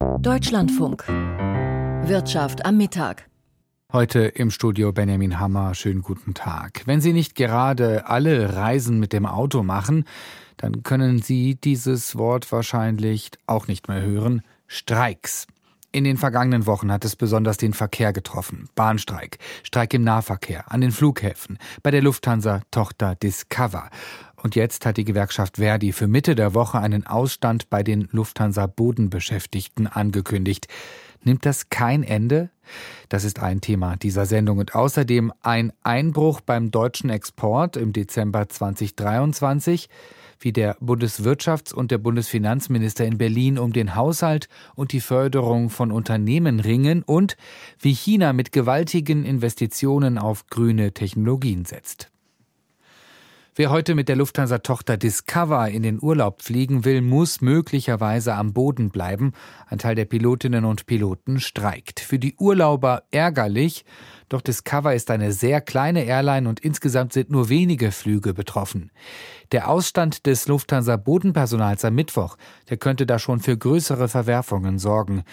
Deutschlandfunk. Wirtschaft am Mittag. Heute im Studio Benjamin Hammer. Schönen guten Tag. Wenn Sie nicht gerade alle Reisen mit dem Auto machen, dann können Sie dieses Wort wahrscheinlich auch nicht mehr hören. Streiks. In den vergangenen Wochen hat es besonders den Verkehr getroffen. Bahnstreik, Streik im Nahverkehr, an den Flughäfen, bei der Lufthansa Tochter Discover. Und jetzt hat die Gewerkschaft Verdi für Mitte der Woche einen Ausstand bei den Lufthansa Bodenbeschäftigten angekündigt. Nimmt das kein Ende? Das ist ein Thema dieser Sendung und außerdem ein Einbruch beim deutschen Export im Dezember 2023, wie der Bundeswirtschafts- und der Bundesfinanzminister in Berlin um den Haushalt und die Förderung von Unternehmen ringen und wie China mit gewaltigen Investitionen auf grüne Technologien setzt. Wer heute mit der Lufthansa-Tochter Discover in den Urlaub fliegen will, muss möglicherweise am Boden bleiben. Ein Teil der Pilotinnen und Piloten streikt. Für die Urlauber ärgerlich, doch Discover ist eine sehr kleine Airline und insgesamt sind nur wenige Flüge betroffen. Der Ausstand des Lufthansa Bodenpersonals am Mittwoch, der könnte da schon für größere Verwerfungen sorgen.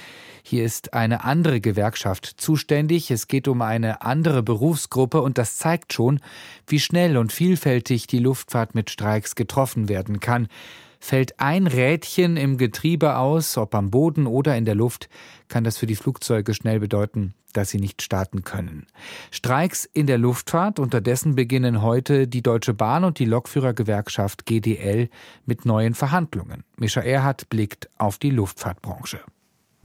Hier ist eine andere Gewerkschaft zuständig. Es geht um eine andere Berufsgruppe und das zeigt schon, wie schnell und vielfältig die Luftfahrt mit Streiks getroffen werden kann. Fällt ein Rädchen im Getriebe aus, ob am Boden oder in der Luft, kann das für die Flugzeuge schnell bedeuten, dass sie nicht starten können. Streiks in der Luftfahrt, unterdessen beginnen heute die Deutsche Bahn und die Lokführergewerkschaft GDL mit neuen Verhandlungen. Mischa Erhardt blickt auf die Luftfahrtbranche.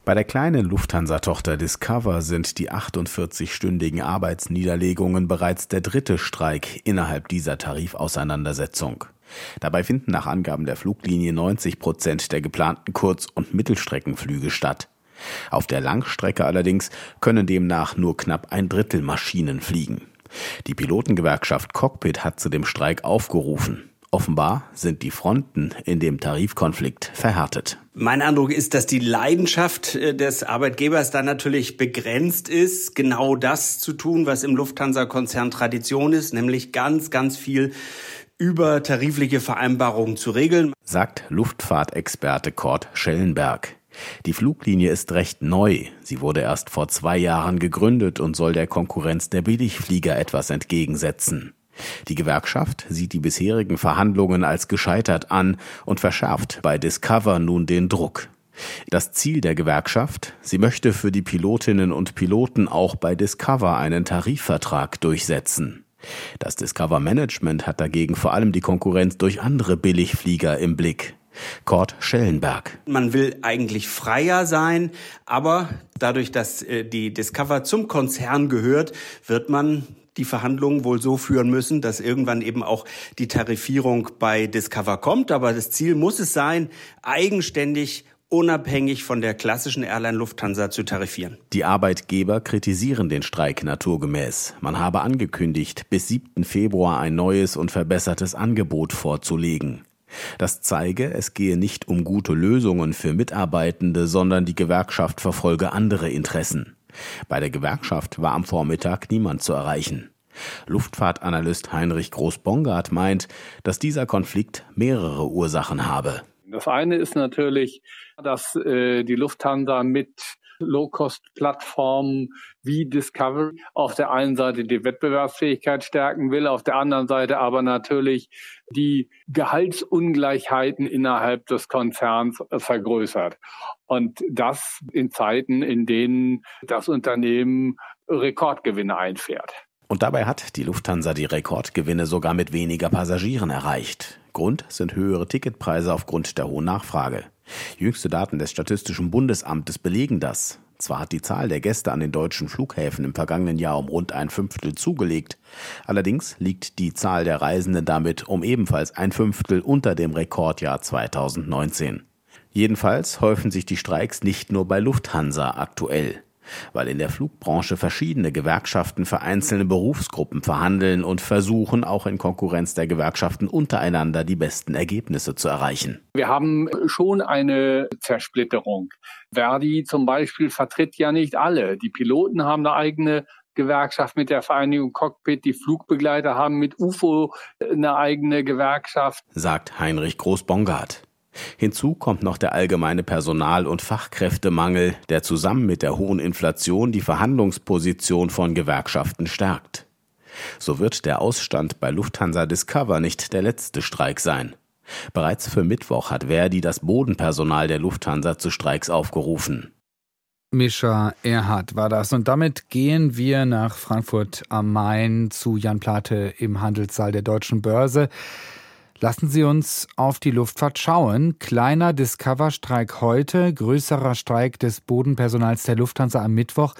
Bei der kleinen Lufthansa-Tochter Discover sind die 48-stündigen Arbeitsniederlegungen bereits der dritte Streik innerhalb dieser Tarifauseinandersetzung. Dabei finden nach Angaben der Fluglinie 90 Prozent der geplanten Kurz- und Mittelstreckenflüge statt. Auf der Langstrecke allerdings können demnach nur knapp ein Drittel Maschinen fliegen. Die Pilotengewerkschaft Cockpit hat zu dem Streik aufgerufen. Offenbar sind die Fronten in dem Tarifkonflikt verhärtet. Mein Eindruck ist, dass die Leidenschaft äh, des Arbeitgebers da natürlich begrenzt ist, genau das zu tun, was im Lufthansa-Konzern Tradition ist, nämlich ganz, ganz viel über tarifliche Vereinbarungen zu regeln, sagt Luftfahrtexperte Kurt Schellenberg. Die Fluglinie ist recht neu. Sie wurde erst vor zwei Jahren gegründet und soll der Konkurrenz der Billigflieger etwas entgegensetzen. Die Gewerkschaft sieht die bisherigen Verhandlungen als gescheitert an und verschärft bei Discover nun den Druck. Das Ziel der Gewerkschaft, sie möchte für die Pilotinnen und Piloten auch bei Discover einen Tarifvertrag durchsetzen. Das Discover Management hat dagegen vor allem die Konkurrenz durch andere Billigflieger im Blick. Kurt Schellenberg. Man will eigentlich freier sein, aber dadurch, dass äh, die Discover zum Konzern gehört, wird man die Verhandlungen wohl so führen müssen, dass irgendwann eben auch die Tarifierung bei Discover kommt. Aber das Ziel muss es sein, eigenständig unabhängig von der klassischen Airline Lufthansa zu tarifieren. Die Arbeitgeber kritisieren den Streik naturgemäß. Man habe angekündigt, bis 7. Februar ein neues und verbessertes Angebot vorzulegen. Das zeige, es gehe nicht um gute Lösungen für Mitarbeitende, sondern die Gewerkschaft verfolge andere Interessen. Bei der Gewerkschaft war am Vormittag niemand zu erreichen. Luftfahrtanalyst Heinrich Groß-Bongard meint, dass dieser Konflikt mehrere Ursachen habe. Das eine ist natürlich, dass äh, die Lufthansa mit Low-Cost-Plattformen wie Discovery auf der einen Seite die Wettbewerbsfähigkeit stärken will, auf der anderen Seite aber natürlich die Gehaltsungleichheiten innerhalb des Konzerns äh, vergrößert. Und das in Zeiten, in denen das Unternehmen Rekordgewinne einfährt. Und dabei hat die Lufthansa die Rekordgewinne sogar mit weniger Passagieren erreicht. Grund sind höhere Ticketpreise aufgrund der hohen Nachfrage. Jüngste Daten des Statistischen Bundesamtes belegen das. Zwar hat die Zahl der Gäste an den deutschen Flughäfen im vergangenen Jahr um rund ein Fünftel zugelegt, allerdings liegt die Zahl der Reisenden damit um ebenfalls ein Fünftel unter dem Rekordjahr 2019. Jedenfalls häufen sich die Streiks nicht nur bei Lufthansa aktuell weil in der Flugbranche verschiedene Gewerkschaften für einzelne Berufsgruppen verhandeln und versuchen, auch in Konkurrenz der Gewerkschaften untereinander die besten Ergebnisse zu erreichen. Wir haben schon eine Zersplitterung. Verdi zum Beispiel vertritt ja nicht alle. Die Piloten haben eine eigene Gewerkschaft mit der Vereinigung Cockpit, die Flugbegleiter haben mit UFO eine eigene Gewerkschaft. Sagt Heinrich Groß-Bongard. Hinzu kommt noch der allgemeine Personal- und Fachkräftemangel, der zusammen mit der hohen Inflation die Verhandlungsposition von Gewerkschaften stärkt. So wird der Ausstand bei Lufthansa Discover nicht der letzte Streik sein. Bereits für Mittwoch hat Verdi das Bodenpersonal der Lufthansa zu Streiks aufgerufen. Mischa Erhard war das. Und damit gehen wir nach Frankfurt am Main zu Jan Plate im Handelssaal der Deutschen Börse. Lassen Sie uns auf die Luftfahrt schauen. Kleiner Discover-Streik heute, größerer Streik des Bodenpersonals der Lufthansa am Mittwoch.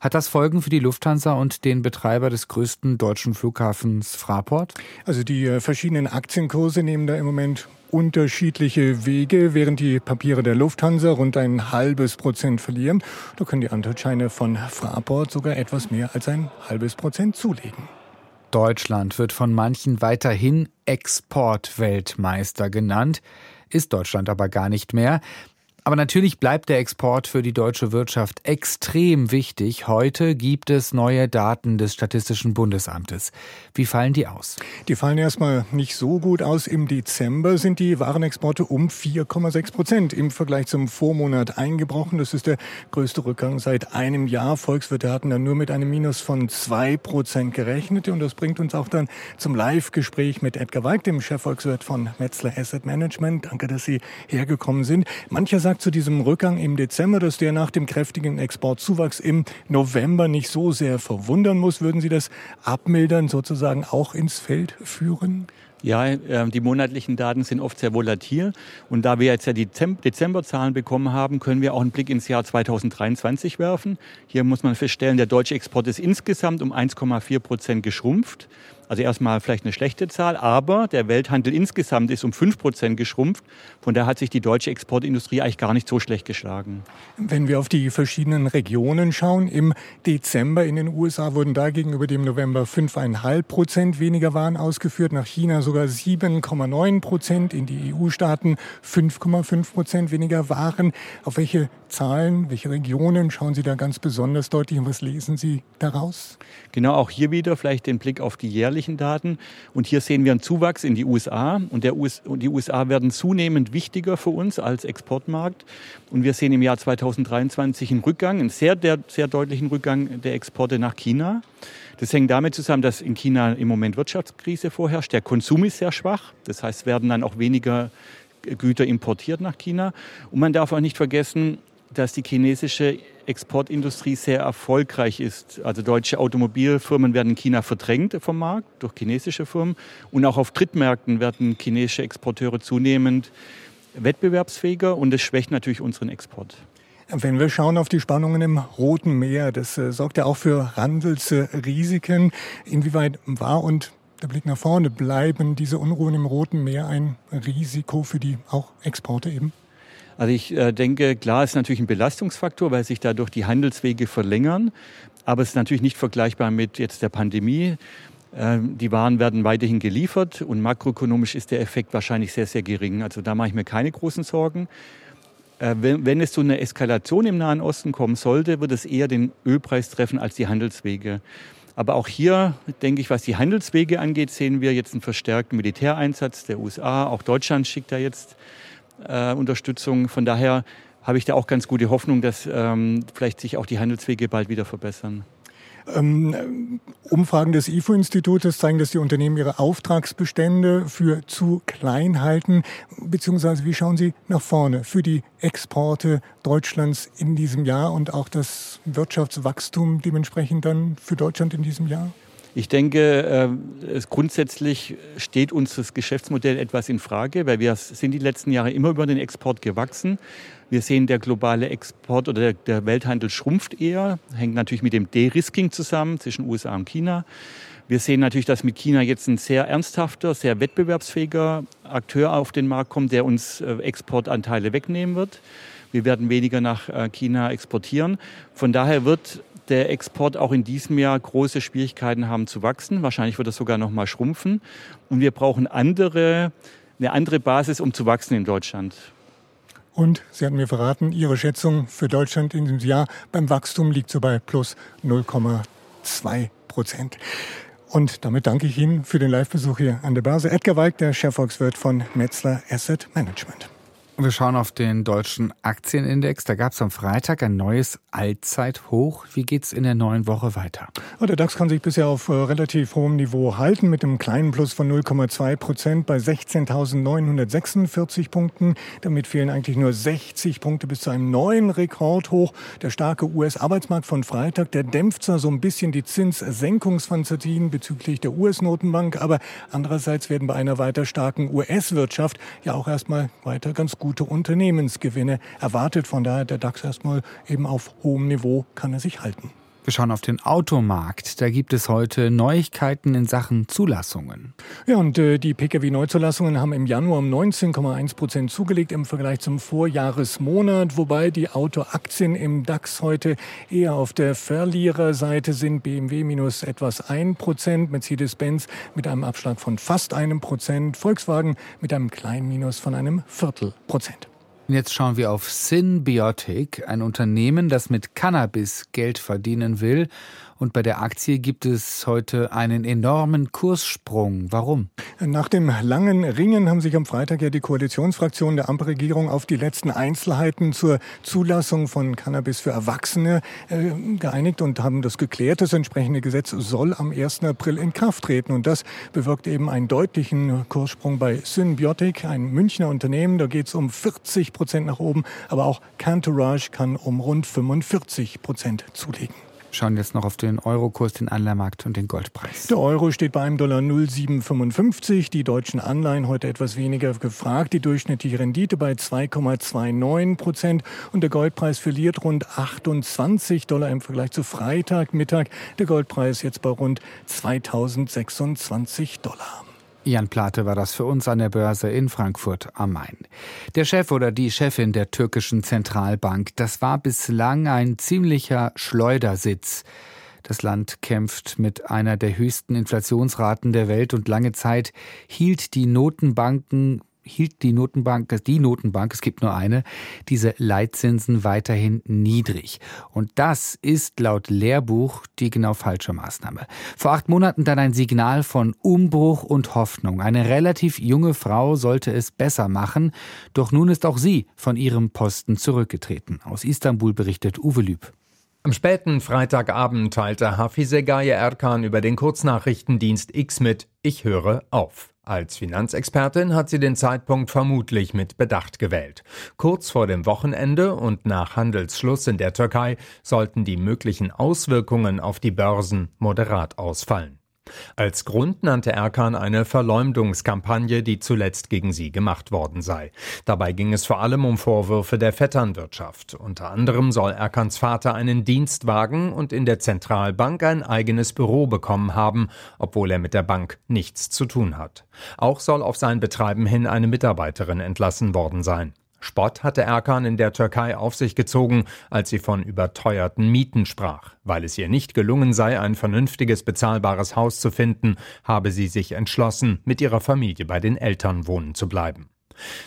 Hat das Folgen für die Lufthansa und den Betreiber des größten deutschen Flughafens Fraport? Also die äh, verschiedenen Aktienkurse nehmen da im Moment unterschiedliche Wege, während die Papiere der Lufthansa rund ein halbes Prozent verlieren. Da können die Anteilsscheine von Fraport sogar etwas mehr als ein halbes Prozent zulegen. Deutschland wird von manchen weiterhin Exportweltmeister genannt, ist Deutschland aber gar nicht mehr. Aber natürlich bleibt der Export für die deutsche Wirtschaft extrem wichtig. Heute gibt es neue Daten des Statistischen Bundesamtes. Wie fallen die aus? Die fallen erstmal nicht so gut aus. Im Dezember sind die Warenexporte um 4,6 Prozent im Vergleich zum Vormonat eingebrochen. Das ist der größte Rückgang seit einem Jahr. Volkswirte hatten dann nur mit einem Minus von zwei Prozent gerechnet. Und das bringt uns auch dann zum Live-Gespräch mit Edgar Weig, dem Chefvolkswirt von Metzler Asset Management. Danke, dass Sie hergekommen sind. Mancher sagt, zu diesem Rückgang im Dezember, dass der nach dem kräftigen Exportzuwachs im November nicht so sehr verwundern muss. Würden Sie das abmildern, sozusagen auch ins Feld führen? Ja, ähm, die monatlichen Daten sind oft sehr volatil. Und da wir jetzt ja die Dezemberzahlen bekommen haben, können wir auch einen Blick ins Jahr 2023 werfen. Hier muss man feststellen, der deutsche Export ist insgesamt um 1,4 Prozent geschrumpft. Also erstmal vielleicht eine schlechte Zahl, aber der Welthandel insgesamt ist um 5 Prozent geschrumpft. Von daher hat sich die deutsche Exportindustrie eigentlich gar nicht so schlecht geschlagen. Wenn wir auf die verschiedenen Regionen schauen, im Dezember in den USA wurden da gegenüber dem November 5,5 Prozent weniger Waren ausgeführt, nach China sogar 7,9 Prozent, in die EU-Staaten 5,5 Prozent weniger Waren. Auf welche Zahlen, welche Regionen schauen Sie da ganz besonders deutlich und was lesen Sie daraus? Genau, auch hier wieder vielleicht den Blick auf die jährliche jährlichen Daten. Und hier sehen wir einen Zuwachs in die USA. Und, der US, und die USA werden zunehmend wichtiger für uns als Exportmarkt. Und wir sehen im Jahr 2023 einen Rückgang, einen sehr, der, sehr deutlichen Rückgang der Exporte nach China. Das hängt damit zusammen, dass in China im Moment Wirtschaftskrise vorherrscht. Der Konsum ist sehr schwach. Das heißt, werden dann auch weniger Güter importiert nach China. Und man darf auch nicht vergessen, dass die chinesische Exportindustrie sehr erfolgreich ist. Also deutsche Automobilfirmen werden in China verdrängt vom Markt durch chinesische Firmen und auch auf Drittmärkten werden chinesische Exporteure zunehmend wettbewerbsfähiger und das schwächt natürlich unseren Export. Wenn wir schauen auf die Spannungen im Roten Meer, das äh, sorgt ja auch für Handelsrisiken. Inwieweit war und der Blick nach vorne bleiben diese Unruhen im Roten Meer ein Risiko für die auch Exporte eben? Also ich äh, denke, klar ist natürlich ein Belastungsfaktor, weil sich dadurch die Handelswege verlängern. Aber es ist natürlich nicht vergleichbar mit jetzt der Pandemie. Ähm, die Waren werden weiterhin geliefert und makroökonomisch ist der Effekt wahrscheinlich sehr, sehr gering. Also da mache ich mir keine großen Sorgen. Äh, wenn, es zu einer Eskalation im Nahen Osten kommen sollte, wird es eher den Ölpreis treffen als die Handelswege. Aber auch hier, denke ich, was die Handelswege angeht, sehen wir jetzt einen verstärkten Militäreinsatz der USA. Auch Deutschland schickt da jetzt äh, Unterstützung. Von daher habe ich da auch ganz gute Hoffnung, dass ähm, vielleicht sich auch die Handelswege bald wieder verbessern. Ähm, Umfragen des IFO-Institutes zeigen, dass die Unternehmen ihre Auftragsbestände für zu klein halten. Beziehungsweise wie schauen Sie nach vorne für die Exporte Deutschlands in diesem Jahr und auch das Wirtschaftswachstum dementsprechend dann für Deutschland in diesem Jahr? Ich denke, äh, grundsätzlich steht uns das Geschäftsmodell etwas in Frage, weil wir sind die letzten Jahre immer über den Export gewachsen. Wir sehen, der globale Export oder der Welthandel schrumpft eher, hängt natürlich mit dem De-Risking zusammen zwischen USA und China. Wir sehen natürlich, dass mit China jetzt ein sehr ernsthafter, sehr wettbewerbsfähiger Akteur auf den Markt kommt, der uns äh, Exportanteile wegnehmen wird. Wir werden weniger nach äh, China exportieren. Von daher wird der Export auch in diesem Jahr große Schwierigkeiten haben zu wachsen. Wahrscheinlich wird es sogar noch mal schrumpfen. Und wir brauchen andere, eine andere Basis, um zu wachsen in Deutschland. Und Sie hatten mir verraten, Ihre Schätzung für Deutschland in diesem Jahr beim Wachstum liegt so bei plus 0,2 Prozent. Und damit danke ich Ihnen für den Live-Besuch hier an der Börse. Edgar Weig, der Chefvolkswirt von Metzler Asset Management. Wir schauen auf den deutschen Aktienindex. Da gab es am Freitag ein neues Allzeithoch. Wie geht es in der neuen Woche weiter? Der DAX kann sich bisher auf äh, relativ hohem Niveau halten mit einem kleinen Plus von 0,2 Prozent bei 16.946 Punkten. Damit fehlen eigentlich nur 60 Punkte bis zu einem neuen Rekordhoch. Der starke US-Arbeitsmarkt von Freitag, der dämpft zwar so ein bisschen die Zinssenkungsfantasien bezüglich der US-Notenbank, aber andererseits werden bei einer weiter starken US-Wirtschaft ja auch erstmal weiter ganz gut gute Unternehmensgewinne erwartet. Von daher der DAX erstmal eben auf hohem Niveau kann er sich halten. Wir schauen auf den Automarkt. Da gibt es heute Neuigkeiten in Sachen Zulassungen. Ja, und äh, die Pkw-Neuzulassungen haben im Januar um 19,1 Prozent zugelegt im Vergleich zum Vorjahresmonat, wobei die Autoaktien im DAX heute eher auf der Verliererseite sind. BMW minus etwas 1 Prozent, Mercedes-Benz mit einem Abschlag von fast einem Prozent, Volkswagen mit einem kleinen Minus von einem Viertel Prozent. Und jetzt schauen wir auf Synbiotic, ein Unternehmen, das mit Cannabis Geld verdienen will und bei der Aktie gibt es heute einen enormen Kurssprung. Warum? Nach dem langen Ringen haben sich am Freitag ja die Koalitionsfraktionen der Ampelregierung auf die letzten Einzelheiten zur Zulassung von Cannabis für Erwachsene äh, geeinigt und haben das geklärt. Das entsprechende Gesetz soll am 1. April in Kraft treten. Und das bewirkt eben einen deutlichen Kurssprung bei Symbiotic, ein Münchner Unternehmen. Da geht es um 40 Prozent nach oben. Aber auch Cantourage kann um rund 45 Prozent zulegen schauen jetzt noch auf den Eurokurs, den Anleihenmarkt und den Goldpreis. Der Euro steht bei einem Dollar 0,755. Die deutschen Anleihen heute etwas weniger gefragt. Die durchschnittliche Rendite bei 2,29 Prozent. Und der Goldpreis verliert rund 28 Dollar im Vergleich zu Freitagmittag. Der Goldpreis jetzt bei rund 2026 Dollar. Jan Plate war das für uns an der Börse in Frankfurt am Main. Der Chef oder die Chefin der türkischen Zentralbank, das war bislang ein ziemlicher Schleudersitz. Das Land kämpft mit einer der höchsten Inflationsraten der Welt und lange Zeit hielt die Notenbanken hielt die Notenbank, die Notenbank, es gibt nur eine, diese Leitzinsen weiterhin niedrig. Und das ist laut Lehrbuch die genau falsche Maßnahme. Vor acht Monaten dann ein Signal von Umbruch und Hoffnung. Eine relativ junge Frau sollte es besser machen, doch nun ist auch sie von ihrem Posten zurückgetreten. Aus Istanbul berichtet Uwe Lüb. Am späten Freitagabend teilte Hafize Gaye Erkan über den Kurznachrichtendienst X mit Ich höre auf. Als Finanzexpertin hat sie den Zeitpunkt vermutlich mit Bedacht gewählt. Kurz vor dem Wochenende und nach Handelsschluss in der Türkei sollten die möglichen Auswirkungen auf die Börsen moderat ausfallen. Als Grund nannte Erkan eine Verleumdungskampagne, die zuletzt gegen sie gemacht worden sei. Dabei ging es vor allem um Vorwürfe der Vetternwirtschaft. Unter anderem soll Erkans Vater einen Dienstwagen und in der Zentralbank ein eigenes Büro bekommen haben, obwohl er mit der Bank nichts zu tun hat. Auch soll auf sein Betreiben hin eine Mitarbeiterin entlassen worden sein. Spott hatte Erkan in der Türkei auf sich gezogen, als sie von überteuerten Mieten sprach. Weil es ihr nicht gelungen sei, ein vernünftiges bezahlbares Haus zu finden, habe sie sich entschlossen, mit ihrer Familie bei den Eltern wohnen zu bleiben.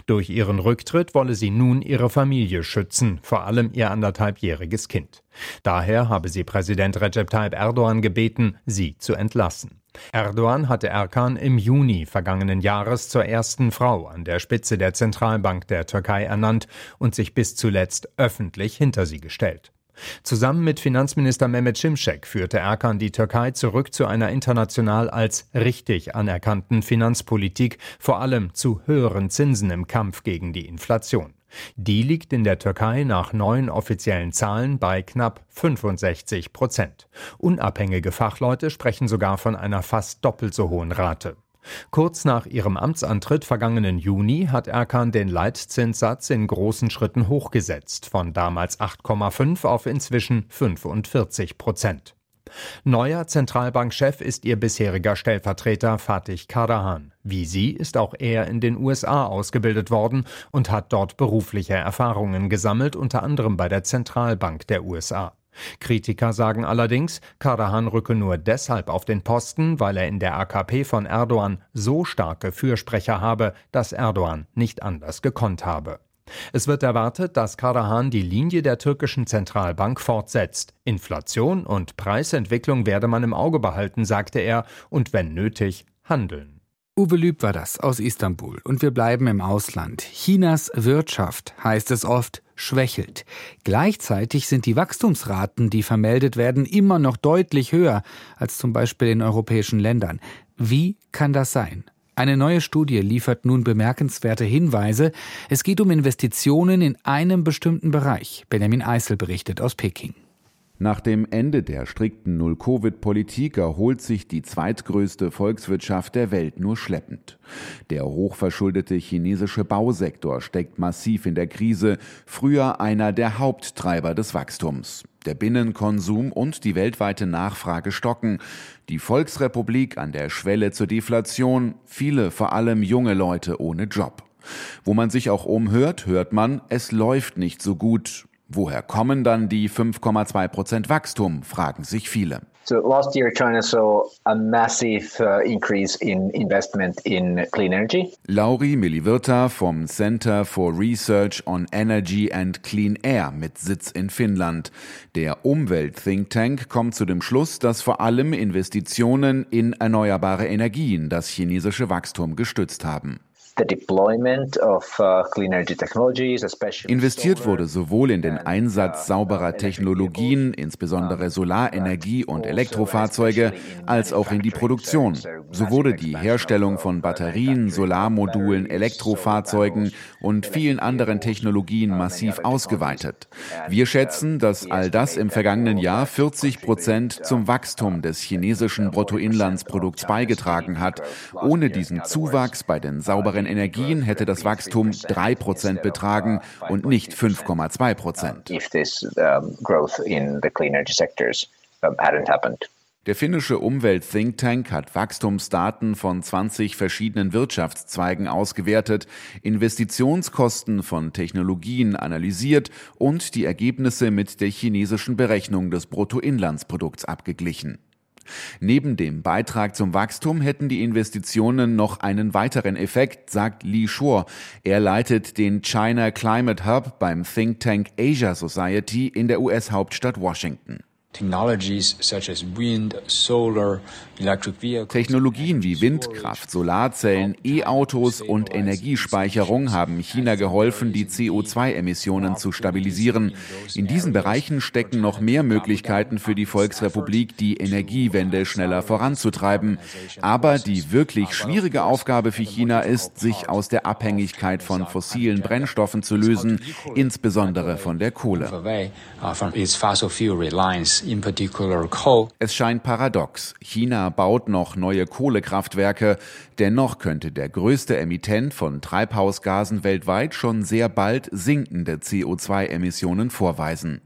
Durch ihren Rücktritt wolle sie nun ihre Familie schützen, vor allem ihr anderthalbjähriges Kind. Daher habe sie Präsident Recep Tayyip Erdogan gebeten, sie zu entlassen. Erdogan hatte Erkan im Juni vergangenen Jahres zur ersten Frau an der Spitze der Zentralbank der Türkei ernannt und sich bis zuletzt öffentlich hinter sie gestellt. Zusammen mit Finanzminister Mehmet Şimşek führte Erkan die Türkei zurück zu einer international als richtig anerkannten Finanzpolitik, vor allem zu höheren Zinsen im Kampf gegen die Inflation. Die liegt in der Türkei nach neuen offiziellen Zahlen bei knapp 65 Prozent. Unabhängige Fachleute sprechen sogar von einer fast doppelt so hohen Rate. Kurz nach ihrem Amtsantritt vergangenen Juni hat Erkan den Leitzinssatz in großen Schritten hochgesetzt, von damals 8,5 auf inzwischen 45 Prozent. Neuer Zentralbankchef ist ihr bisheriger Stellvertreter Fatih Karahan. Wie sie ist auch er in den USA ausgebildet worden und hat dort berufliche Erfahrungen gesammelt, unter anderem bei der Zentralbank der USA. Kritiker sagen allerdings, Karahan rücke nur deshalb auf den Posten, weil er in der AKP von Erdogan so starke Fürsprecher habe, dass Erdogan nicht anders gekonnt habe. Es wird erwartet, dass Karahan die Linie der türkischen Zentralbank fortsetzt. Inflation und Preisentwicklung werde man im Auge behalten, sagte er, und wenn nötig, handeln. Uwe Lüb war das aus Istanbul und wir bleiben im Ausland. Chinas Wirtschaft, heißt es oft, schwächelt. Gleichzeitig sind die Wachstumsraten, die vermeldet werden, immer noch deutlich höher als zum Beispiel in europäischen Ländern. Wie kann das sein? Eine neue Studie liefert nun bemerkenswerte Hinweise. Es geht um Investitionen in einem bestimmten Bereich. Benjamin Eisel berichtet aus Peking. Nach dem Ende der strikten Null-Covid-Politik erholt sich die zweitgrößte Volkswirtschaft der Welt nur schleppend. Der hochverschuldete chinesische Bausektor steckt massiv in der Krise, früher einer der Haupttreiber des Wachstums. Der Binnenkonsum und die weltweite Nachfrage stocken. Die Volksrepublik an der Schwelle zur Deflation, viele, vor allem junge Leute ohne Job. Wo man sich auch umhört, hört man, es läuft nicht so gut. Woher kommen dann die 5,2 Prozent Wachstum, fragen sich viele. So last year China saw a massive uh, increase in investment in clean energy. Lauri Milivirta vom Center for Research on Energy and Clean Air mit Sitz in Finnland. Der Umwelt-Think Tank kommt zu dem Schluss, dass vor allem Investitionen in erneuerbare Energien das chinesische Wachstum gestützt haben. Uh, Investiert wurde sowohl in den Einsatz uh, sauberer Technologien, insbesondere Solarenergie und also Elektrofahrzeuge, als auch in die Produktion. So wurde die Herstellung von Batterien, Solarmodulen, Elektrofahrzeugen und vielen anderen Technologien massiv ausgeweitet. Wir schätzen, dass all das im vergangenen Jahr 40 Prozent zum Wachstum des chinesischen Bruttoinlandsprodukts beigetragen hat. Ohne diesen Zuwachs bei den sauberen erneuerbaren Energien hätte das Wachstum 3 Prozent betragen und nicht 5,2 Prozent. Der finnische Umwelt-Think Tank hat Wachstumsdaten von 20 verschiedenen Wirtschaftszweigen ausgewertet, Investitionskosten von Technologien analysiert und die Ergebnisse mit der chinesischen Berechnung des Bruttoinlandsprodukts abgeglichen. Neben dem Beitrag zum Wachstum hätten die Investitionen noch einen weiteren Effekt, sagt Li Shuo. Er leitet den China Climate Hub beim Think Tank Asia Society in der US-Hauptstadt Washington. Technologien wie Windkraft, Solarzellen, E-Autos und Energiespeicherung haben China geholfen, die CO2-Emissionen zu stabilisieren. In diesen Bereichen stecken noch mehr Möglichkeiten für die Volksrepublik, die Energiewende schneller voranzutreiben. Aber die wirklich schwierige Aufgabe für China ist, sich aus der Abhängigkeit von fossilen Brennstoffen zu lösen, insbesondere von der Kohle. Es scheint paradox. China baut noch neue Kohlekraftwerke, dennoch könnte der größte Emittent von Treibhausgasen weltweit schon sehr bald sinkende CO2-Emissionen vorweisen.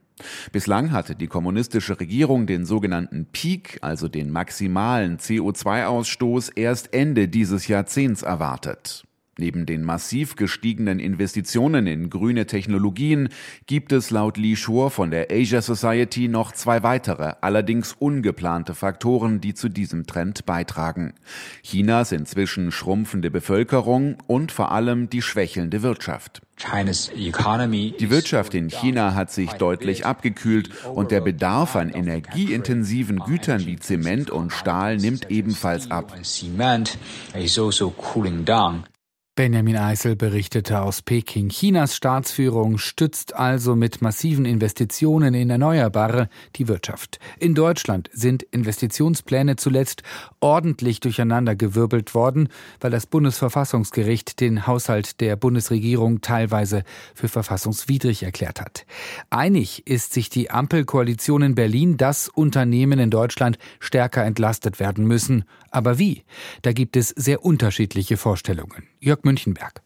Bislang hatte die kommunistische Regierung den sogenannten Peak, also den maximalen CO2-Ausstoß, erst Ende dieses Jahrzehnts erwartet. Neben den massiv gestiegenen Investitionen in grüne Technologien gibt es laut Li Shur von der Asia Society noch zwei weitere, allerdings ungeplante Faktoren, die zu diesem Trend beitragen. Chinas inzwischen schrumpfende Bevölkerung und vor allem die schwächelnde Wirtschaft. Die Wirtschaft in China hat sich deutlich abgekühlt und der Bedarf an energieintensiven Gütern wie Zement und Stahl nimmt ebenfalls ab. Benjamin Eisel berichtete aus Peking. Chinas Staatsführung stützt also mit massiven Investitionen in Erneuerbare die Wirtschaft. In Deutschland sind Investitionspläne zuletzt ordentlich durcheinandergewirbelt worden, weil das Bundesverfassungsgericht den Haushalt der Bundesregierung teilweise für verfassungswidrig erklärt hat. Einig ist sich die Ampelkoalition in Berlin, dass Unternehmen in Deutschland stärker entlastet werden müssen. Aber wie? Da gibt es sehr unterschiedliche Vorstellungen. Jörg Münchenberg.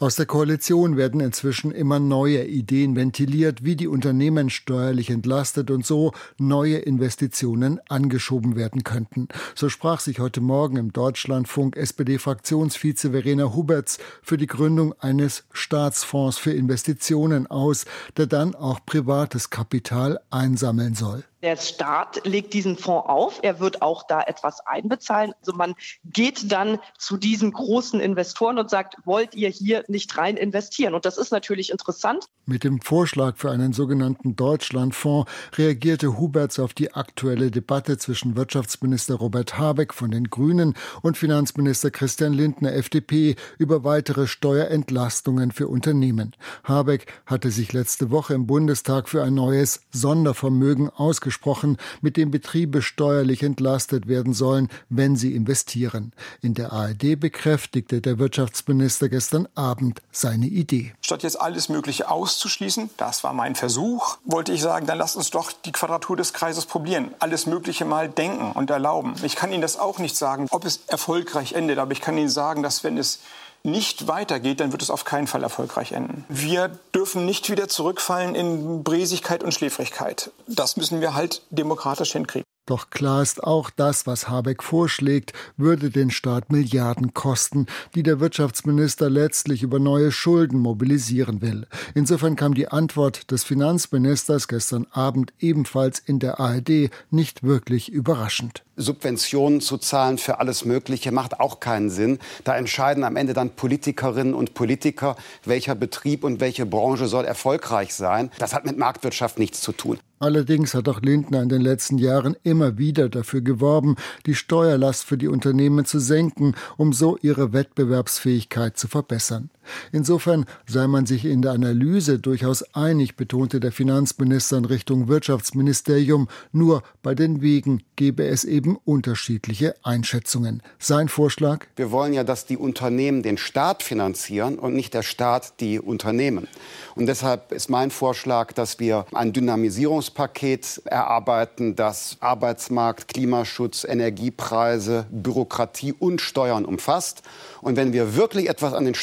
Aus der Koalition werden inzwischen immer neue Ideen ventiliert, wie die Unternehmen steuerlich entlastet und so neue Investitionen angeschoben werden könnten. So sprach sich heute Morgen im Deutschlandfunk SPD-Fraktionsvize Verena Huberts für die Gründung eines Staatsfonds für Investitionen aus, der dann auch privates Kapital einsammeln soll. Der Staat legt diesen Fonds auf. Er wird auch da etwas einbezahlen. Also man geht dann zu diesen großen Investoren und sagt, wollt ihr hier nicht rein investieren? Und das ist natürlich interessant. Mit dem Vorschlag für einen sogenannten Deutschlandfonds reagierte Huberts auf die aktuelle Debatte zwischen Wirtschaftsminister Robert Habeck von den Grünen und Finanzminister Christian Lindner FDP über weitere Steuerentlastungen für Unternehmen. Habeck hatte sich letzte Woche im Bundestag für ein neues Sondervermögen ausgesprochen ausgesprochen, mit dem Betriebe steuerlich entlastet werden sollen, wenn sie investieren. In der ARD bekräftigte der Wirtschaftsminister gestern Abend seine Idee. Statt jetzt alles Mögliche auszuschließen, das war mein Versuch, wollte ich sagen, dann lasst uns doch die Quadratur des Kreises probieren. Alles Mögliche mal denken und erlauben. Ich kann Ihnen das auch nicht sagen, ob es erfolgreich endet, aber ich kann Ihnen sagen, dass wenn es nicht weitergeht, dann wird es auf keinen Fall erfolgreich enden. Wir dürfen nicht wieder zurückfallen in Bresigkeit und Schläfrigkeit. Das müssen wir halt demokratisch hinkriegen. Doch klar ist auch, das, was Habeck vorschlägt, würde den Staat Milliarden kosten, die der Wirtschaftsminister letztlich über neue Schulden mobilisieren will. Insofern kam die Antwort des Finanzministers gestern Abend ebenfalls in der ARD nicht wirklich überraschend. Subventionen zu zahlen für alles Mögliche macht auch keinen Sinn. Da entscheiden am Ende dann Politikerinnen und Politiker, welcher Betrieb und welche Branche soll erfolgreich sein. Das hat mit Marktwirtschaft nichts zu tun. Allerdings hat auch Lindner in den letzten Jahren immer wieder dafür geworben, die Steuerlast für die Unternehmen zu senken, um so ihre Wettbewerbsfähigkeit zu verbessern. Insofern sei man sich in der Analyse durchaus einig, betonte der Finanzminister in Richtung Wirtschaftsministerium, nur bei den Wegen gebe es eben unterschiedliche Einschätzungen. Sein Vorschlag? Wir wollen ja, dass die Unternehmen den Staat finanzieren und nicht der Staat die Unternehmen. Und deshalb ist mein Vorschlag, dass wir ein Dynamisierungspaket erarbeiten, das Arbeitsmarkt, Klimaschutz, Energiepreise, Bürokratie und Steuern umfasst. Und wenn wir wirklich etwas an den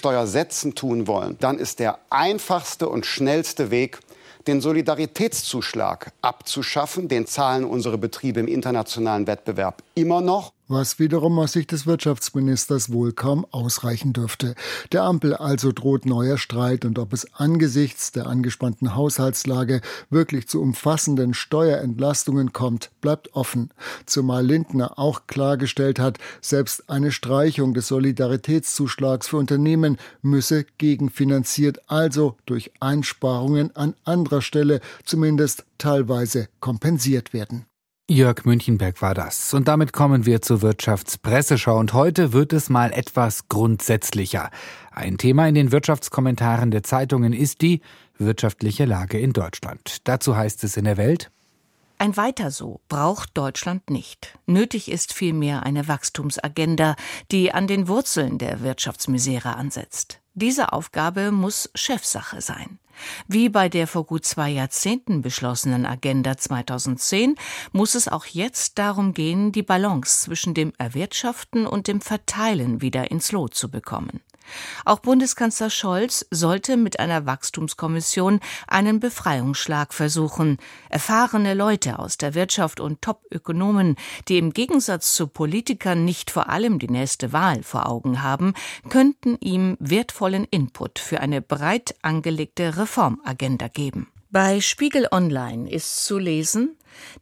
Steuersätzen tun wollen, dann ist der einfachste und schnellste Weg, den Solidaritätszuschlag abzuschaffen. Den zahlen unsere Betriebe im internationalen Wettbewerb immer noch was wiederum aus Sicht des Wirtschaftsministers wohl kaum ausreichen dürfte. Der Ampel also droht neuer Streit und ob es angesichts der angespannten Haushaltslage wirklich zu umfassenden Steuerentlastungen kommt, bleibt offen. Zumal Lindner auch klargestellt hat, selbst eine Streichung des Solidaritätszuschlags für Unternehmen müsse gegenfinanziert, also durch Einsparungen an anderer Stelle zumindest teilweise kompensiert werden. Jörg Münchenberg war das. Und damit kommen wir zur Wirtschaftspresseschau. Und heute wird es mal etwas grundsätzlicher. Ein Thema in den Wirtschaftskommentaren der Zeitungen ist die wirtschaftliche Lage in Deutschland. Dazu heißt es in der Welt, ein Weiter so braucht Deutschland nicht. Nötig ist vielmehr eine Wachstumsagenda, die an den Wurzeln der Wirtschaftsmisere ansetzt. Diese Aufgabe muss Chefsache sein. Wie bei der vor gut zwei Jahrzehnten beschlossenen Agenda 2010 muss es auch jetzt darum gehen, die Balance zwischen dem Erwirtschaften und dem Verteilen wieder ins Lot zu bekommen. Auch Bundeskanzler Scholz sollte mit einer Wachstumskommission einen Befreiungsschlag versuchen. Erfahrene Leute aus der Wirtschaft und Top-Ökonomen, die im Gegensatz zu Politikern nicht vor allem die nächste Wahl vor Augen haben, könnten ihm wertvollen Input für eine breit angelegte Reformagenda geben. Bei Spiegel Online ist zu lesen,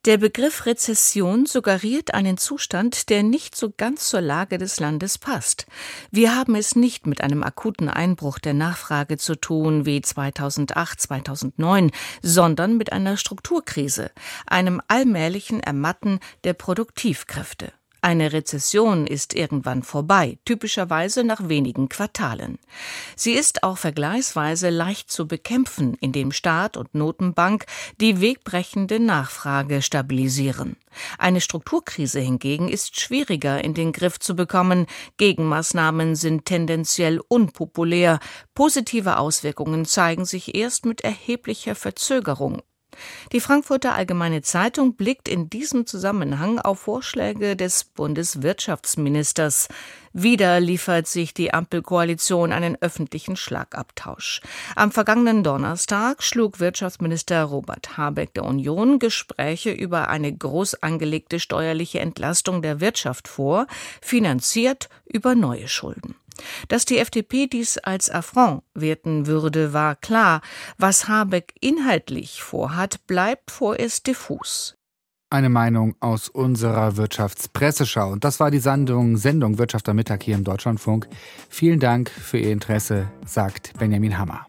der Begriff Rezession suggeriert einen Zustand, der nicht so ganz zur Lage des Landes passt. Wir haben es nicht mit einem akuten Einbruch der Nachfrage zu tun wie 2008, 2009, sondern mit einer Strukturkrise, einem allmählichen Ermatten der Produktivkräfte. Eine Rezession ist irgendwann vorbei, typischerweise nach wenigen Quartalen. Sie ist auch vergleichsweise leicht zu bekämpfen, indem Staat und Notenbank die wegbrechende Nachfrage stabilisieren. Eine Strukturkrise hingegen ist schwieriger in den Griff zu bekommen. Gegenmaßnahmen sind tendenziell unpopulär. Positive Auswirkungen zeigen sich erst mit erheblicher Verzögerung die Frankfurter Allgemeine Zeitung blickt in diesem Zusammenhang auf Vorschläge des Bundeswirtschaftsministers. Wieder liefert sich die Ampelkoalition einen öffentlichen Schlagabtausch. Am vergangenen Donnerstag schlug Wirtschaftsminister Robert Habeck der Union Gespräche über eine groß angelegte steuerliche Entlastung der Wirtschaft vor, finanziert über neue Schulden. Dass die FDP dies als Affront werten würde, war klar. Was Habeck inhaltlich vorhat, bleibt vorerst diffus. Eine Meinung aus unserer Wirtschaftspresseschau. Und das war die Sendung, Sendung Wirtschaft am Mittag hier im Deutschlandfunk. Vielen Dank für Ihr Interesse, sagt Benjamin Hammer.